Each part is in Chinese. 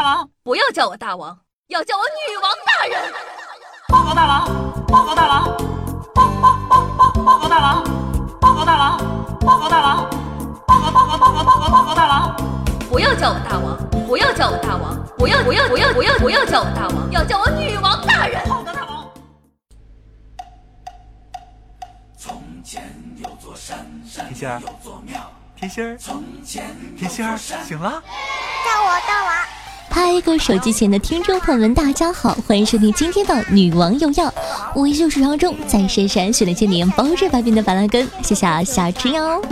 大王，不要叫我大王，要叫我女王大人。报告大王，报告大王，报报报报报告大王，报告大王，报告大王，报告报告报告报告报告大王。不要叫我大王，不要叫我大王，不要不要不要不要不要叫我大王，要叫我女王大人。报告大王。甜心儿，甜心儿，甜心儿，醒了。嗨，各位手机前的听众朋友们，大家好，欢迎收听今天的《女王有药》，我依旧是传说中在深山训练千年、包治百病的板蓝根，谢谢小吃哟。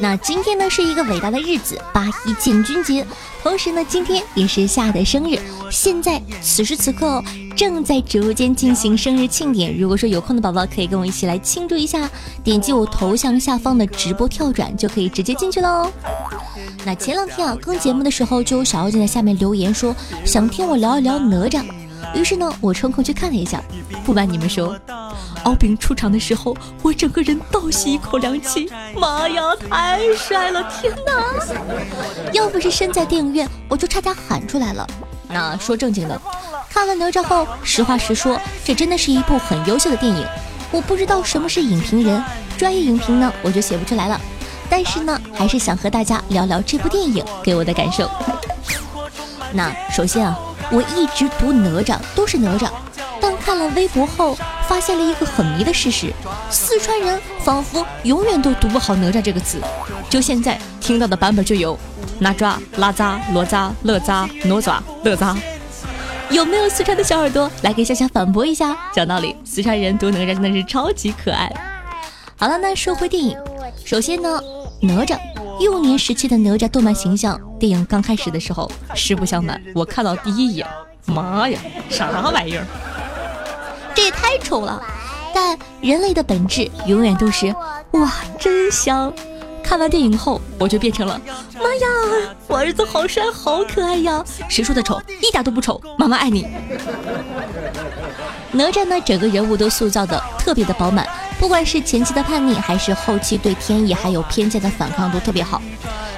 那今天呢是一个伟大的日子，八一建军节，同时呢今天也是夏的生日。现在此时此刻，正在直播间进行生日庆典。如果说有空的宝宝可以跟我一起来庆祝一下，点击我头像下方的直播跳转就可以直接进去喽。那前两天啊，更节目的时候就有小妖精在下面留言说想听我聊一聊哪吒，于是呢我抽空去看了一下，不瞒你们说。敖丙出场的时候，我整个人倒吸一口凉气。妈呀，太帅了！天哪，要不是身在电影院，我就差点喊出来了。那说正经的，看了哪吒后，实话实说，这真的是一部很优秀的电影。我不知道什么是影评人，专业影评呢，我就写不出来了。但是呢，还是想和大家聊聊这部电影给我的感受。那首先啊，我一直读哪吒都是哪吒，但看了微博后。发现了一个很迷的事实：四川人仿佛永远都读不好“哪吒”这个词。就现在听到的版本就有哪吒、拉扎、罗扎、乐扎、哪吒、乐扎。有没有四川的小耳朵来给夏夏反驳一下？讲道理，四川人读哪吒真的是超级可爱。好了，那说回电影，首先呢，哪吒幼年时期的哪吒动漫形象，电影刚开始的时候，实不相瞒，我看到第一眼，妈呀，啥玩意儿？也太丑了，但人类的本质永远都是哇，真香！看完电影后，我就变成了妈呀，我儿子好帅好可爱呀！谁说的丑？一点都不丑，妈妈爱你。哪吒呢，整个人物都塑造的特别的饱满，不管是前期的叛逆，还是后期对天意还有偏见的反抗，都特别好。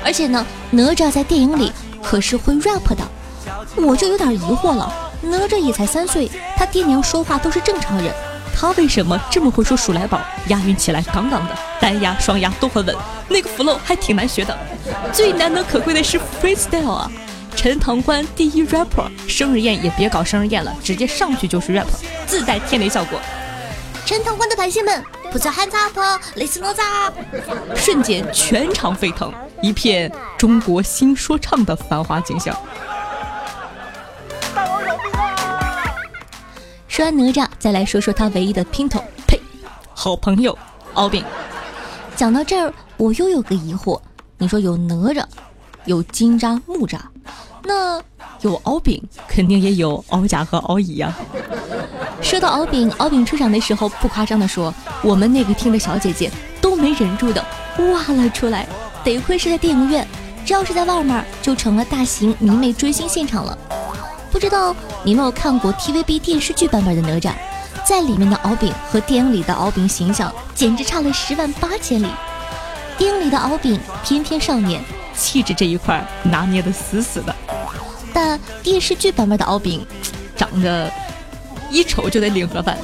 而且呢，哪吒在电影里可是会 rap 的，我就有点疑惑了。哪吒也才三岁，他爹娘说话都是正常人，他为什么这么会说鼠来宝？押韵起来杠杠的，单押双押都很稳，那个 flow 还挺难学的。最难能可贵的是 freestyle 啊！陈塘关第一 rapper，生日宴也别搞生日宴了，直接上去就是 rap，自带天雷效果。陈塘关的百姓们，不要喊杂婆，累死哪吒！瞬间全场沸腾，一片中国新说唱的繁华景象。说完哪吒，再来说说他唯一的姘头，呸，好朋友敖丙。讲到这儿，我又有个疑惑，你说有哪吒，有金吒、木吒，那有敖丙，肯定也有敖甲和敖乙呀。说到敖丙，敖丙出场的时候，不夸张的说，我们那个厅的小姐姐都没忍住的哇了出来。得亏是在电影院，这要是在外面，就成了大型迷妹追星现场了。不知道你没有看过 TVB 电视剧版本的哪吒，在里面的敖丙和电影里的敖丙形象简直差了十万八千里。电影里的敖丙翩翩少年，气质这一块拿捏的死死的，但电视剧版本的敖丙长得一瞅就得领盒饭。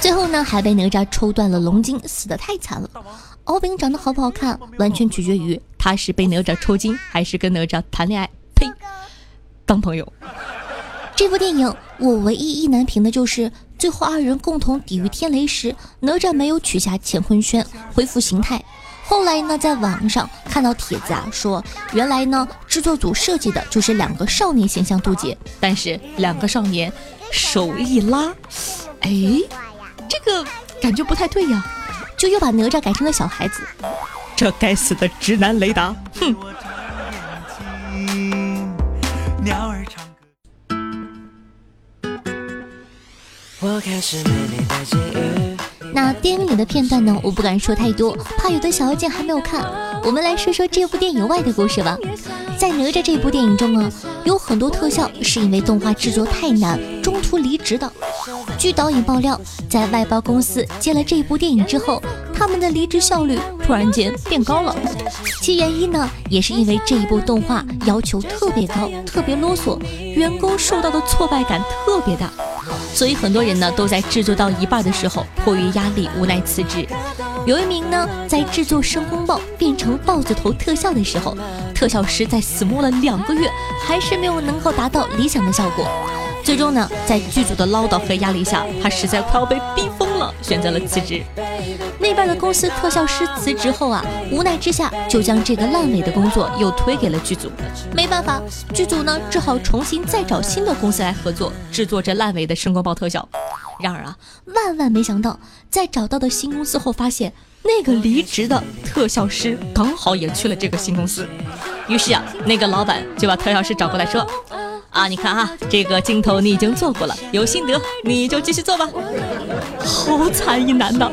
最后呢，还被哪吒抽断了龙筋，死的太惨了。敖丙长得好不好看，完全取决于他是被哪吒抽筋，还是跟哪吒谈恋爱。呸！当朋友，这部电影我唯一意难平的就是最后二人共同抵御天雷时，哪吒没有取下乾坤圈恢复形态。后来呢，在网上看到帖子啊，说原来呢制作组设计的就是两个少年形象渡劫，但是两个少年手一拉，哎，这个感觉不太对呀，就又把哪吒改成了小孩子。这该死的直男雷达，哼！我开始美丽的际遇。那电影里的片段呢？我不敢说太多，怕有的小妖精还没有看。我们来说说这部电影外的故事吧。在哪吒这部电影中啊，有很多特效是因为动画制作太难，中途离职的。据导演爆料，在外包公司接了这部电影之后。他们的离职效率突然间变高了。其原因呢，也是因为这一部动画要求特别高，特别啰嗦，员工受到的挫败感特别大。所以很多人呢都在制作到一半的时候，迫于压力无奈辞职。有一名呢在制作申公豹变成豹子头特效的时候，特效师在死摸了两个月，还是没有能够达到理想的效果。最终呢，在剧组的唠叨和压力下，他实在快要被逼疯了，选择了辞职。那边的公司特效师辞职后啊，无奈之下就将这个烂尾的工作又推给了剧组。没办法，剧组呢只好重新再找新的公司来合作制作这烂尾的声光爆特效。然而啊，万万没想到，在找到的新公司后，发现那个离职的特效师刚好也去了这个新公司。于是啊，那个老板就把特效师找过来说。啊，你看哈，这个镜头你已经做过了，有心得你就继续做吧。好惨一男的，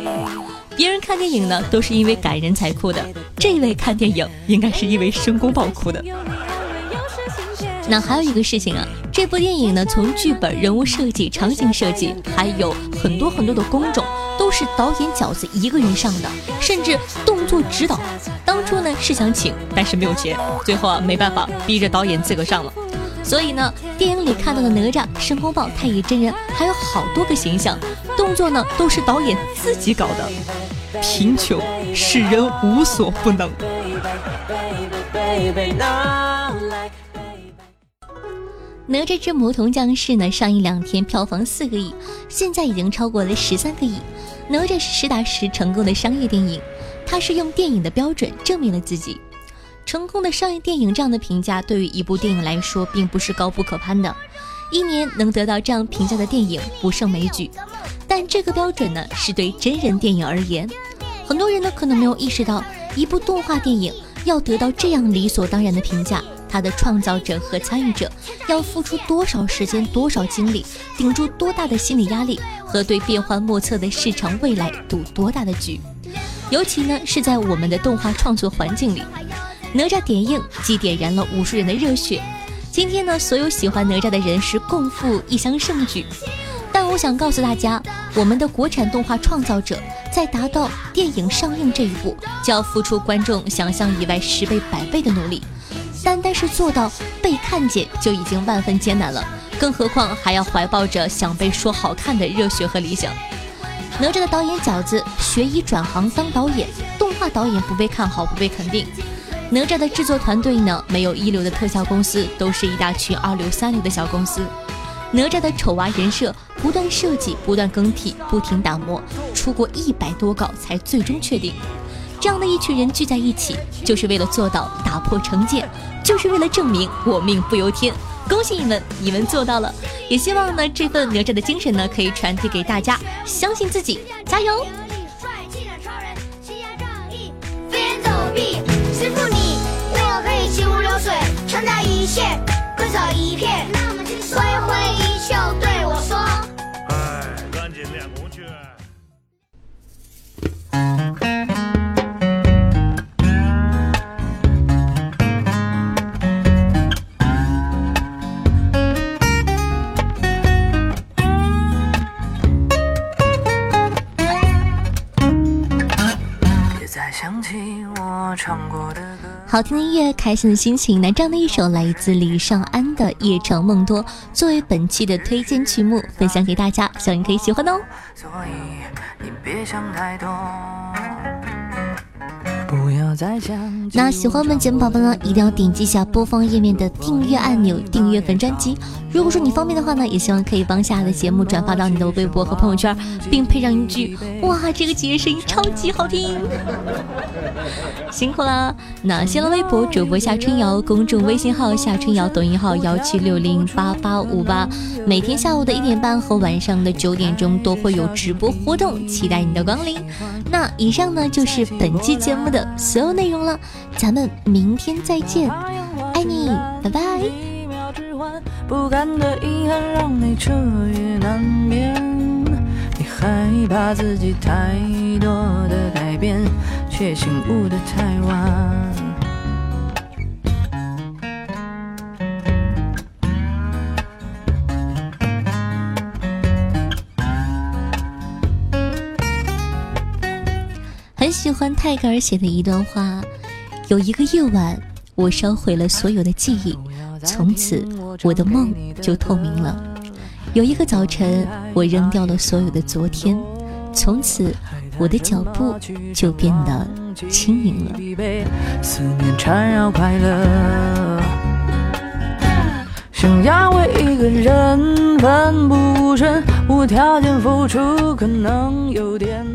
别人看电影呢都是因为感人才哭的，这位看电影应该是因为声光爆哭的。那还有一个事情啊，这部电影呢从剧本、人物设计、场景设计，还有很多很多的工种，都是导演饺子一个人上的，甚至动作指导。当初呢是想请，但是没有钱，最后啊没办法，逼着导演自个上了。所以呢，电影里看到的哪吒、申公豹、太乙真人还有好多个形象，动作呢都是导演自己搞的。贫穷使人无所不能。哪吒之魔童降世呢？上映两天票房四个亿，现在已经超过了十三个亿。哪吒是实打实成功的商业电影，它是用电影的标准证明了自己。成功的商业电影这样的评价，对于一部电影来说，并不是高不可攀的。一年能得到这样评价的电影不胜枚举。但这个标准呢，是对真人电影而言。很多人呢，可能没有意识到，一部动画电影要得到这样理所当然的评价，它的创造者和参与者要付出多少时间、多少精力，顶住多大的心理压力，和对变幻莫测的市场未来赌多大的局。尤其呢，是在我们的动画创作环境里。哪吒点映既点燃了无数人的热血。今天呢，所有喜欢哪吒的人是共赴一厢盛举。但我想告诉大家，我们的国产动画创造者在达到电影上映这一步，就要付出观众想象以外十倍百倍的努力。单单是做到被看见就已经万分艰难了，更何况还要怀抱着想被说好看的热血和理想。哪吒的导演饺子学医转行当导演，动画导演不被看好，不被肯定。哪吒的制作团队呢？没有一流的特效公司，都是一大群二流三流的小公司。哪吒的丑娃人设不断设计，不断更替，不停打磨，出过一百多稿才最终确定。这样的一群人聚在一起，就是为了做到打破成见，就是为了证明我命不由天。恭喜你们，你们做到了！也希望呢，这份哪吒的精神呢，可以传递给大家。相信自己，加油！一片，好听的音乐，开心的心情。那这样的一首来自李尚安的《夜长梦多》，作为本期的推荐曲目，分享给大家，希望你可以喜欢哦。所以你别想太多。那喜欢我们节目宝宝呢，一定要点击一下播放页面的订阅按钮，订阅本专辑。如果说你方便的话呢，也希望可以帮下的节目转发到你的微博和朋友圈，并配上一句“哇，这个姐姐声音超级好听”，辛苦啦！那新浪微博主播夏春瑶，公众微信号夏春瑶，抖音号幺七六零八八五八，每天下午的一点半和晚上的九点钟都会有直播活动，期待你的光临。那以上呢就是本期节目的。所有内容了，咱们明天再见，爱你，拜拜。不甘的遗憾让你彻夜难眠，你害怕自己太多的改变，却醒悟的太晚。泰戈尔写的一段话：有一个夜晚，我烧毁了所有的记忆，从此我的梦就透明了；有一个早晨，我扔掉了所有的昨天，从此我的脚步就变得轻盈了。思念缠绕快乐，想要为一个人奋不顾身，无条件付出，可能有点。